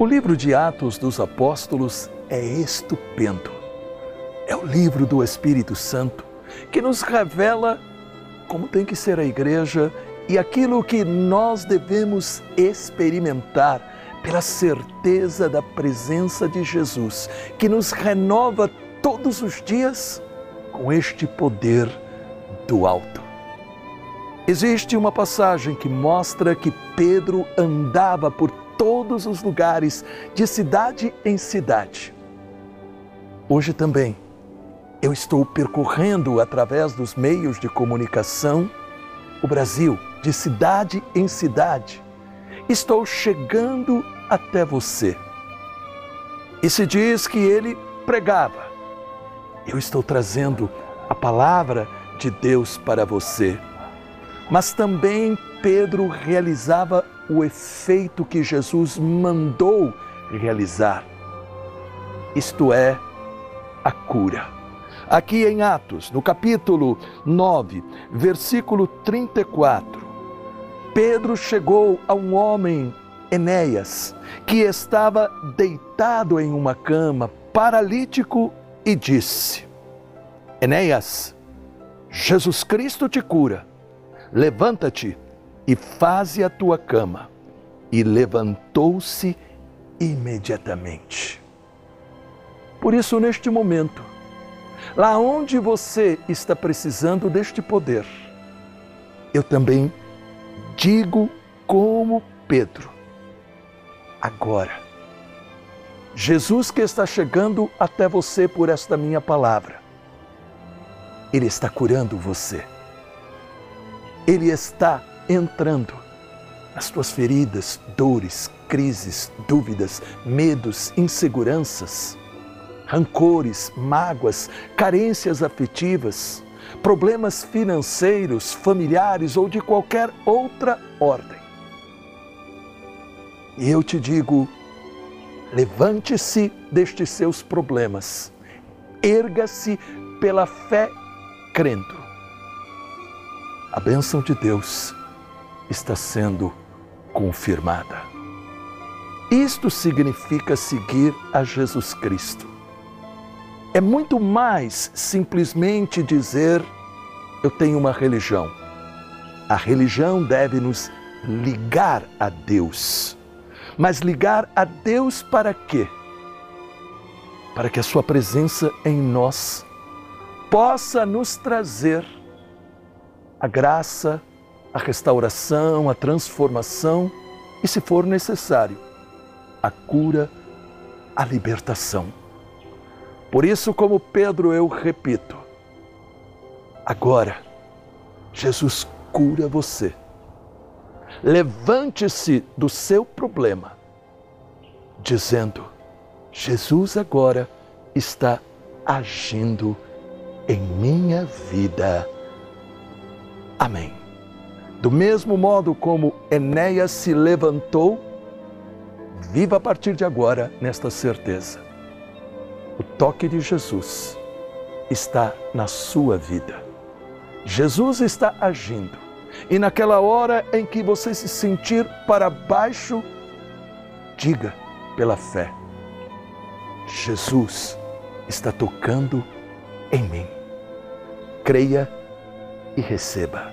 O livro de Atos dos Apóstolos é estupendo. É o livro do Espírito Santo que nos revela como tem que ser a igreja e aquilo que nós devemos experimentar pela certeza da presença de Jesus, que nos renova todos os dias com este poder do alto. Existe uma passagem que mostra que Pedro andava por todos os lugares, de cidade em cidade. Hoje também eu estou percorrendo através dos meios de comunicação o Brasil, de cidade em cidade. Estou chegando até você. E se diz que ele pregava. Eu estou trazendo a palavra de Deus para você. Mas também Pedro realizava o efeito que Jesus mandou realizar. Isto é, a cura. Aqui em Atos, no capítulo 9, versículo 34, Pedro chegou a um homem, Enéas, que estava deitado em uma cama, paralítico, e disse: Enéas, Jesus Cristo te cura. Levanta-te e faze a tua cama. E levantou-se imediatamente. Por isso, neste momento, lá onde você está precisando deste poder, eu também digo como Pedro, agora, Jesus que está chegando até você por esta minha palavra, Ele está curando você. Ele está entrando nas tuas feridas, dores, crises, dúvidas, medos, inseguranças, rancores, mágoas, carências afetivas, problemas financeiros, familiares ou de qualquer outra ordem. E eu te digo, levante-se destes seus problemas, erga-se pela fé crendo. A bênção de Deus está sendo confirmada. Isto significa seguir a Jesus Cristo. É muito mais simplesmente dizer eu tenho uma religião. A religião deve nos ligar a Deus. Mas ligar a Deus para quê? Para que a Sua presença em nós possa nos trazer a graça, a restauração, a transformação e, se for necessário, a cura, a libertação. Por isso, como Pedro, eu repito, agora, Jesus cura você. Levante-se do seu problema, dizendo: Jesus agora está agindo em minha vida. Amém. Do mesmo modo como Enéas se levantou, viva a partir de agora nesta certeza. O toque de Jesus está na sua vida. Jesus está agindo. E naquela hora em que você se sentir para baixo, diga pela fé: Jesus está tocando em mim. Creia e receba.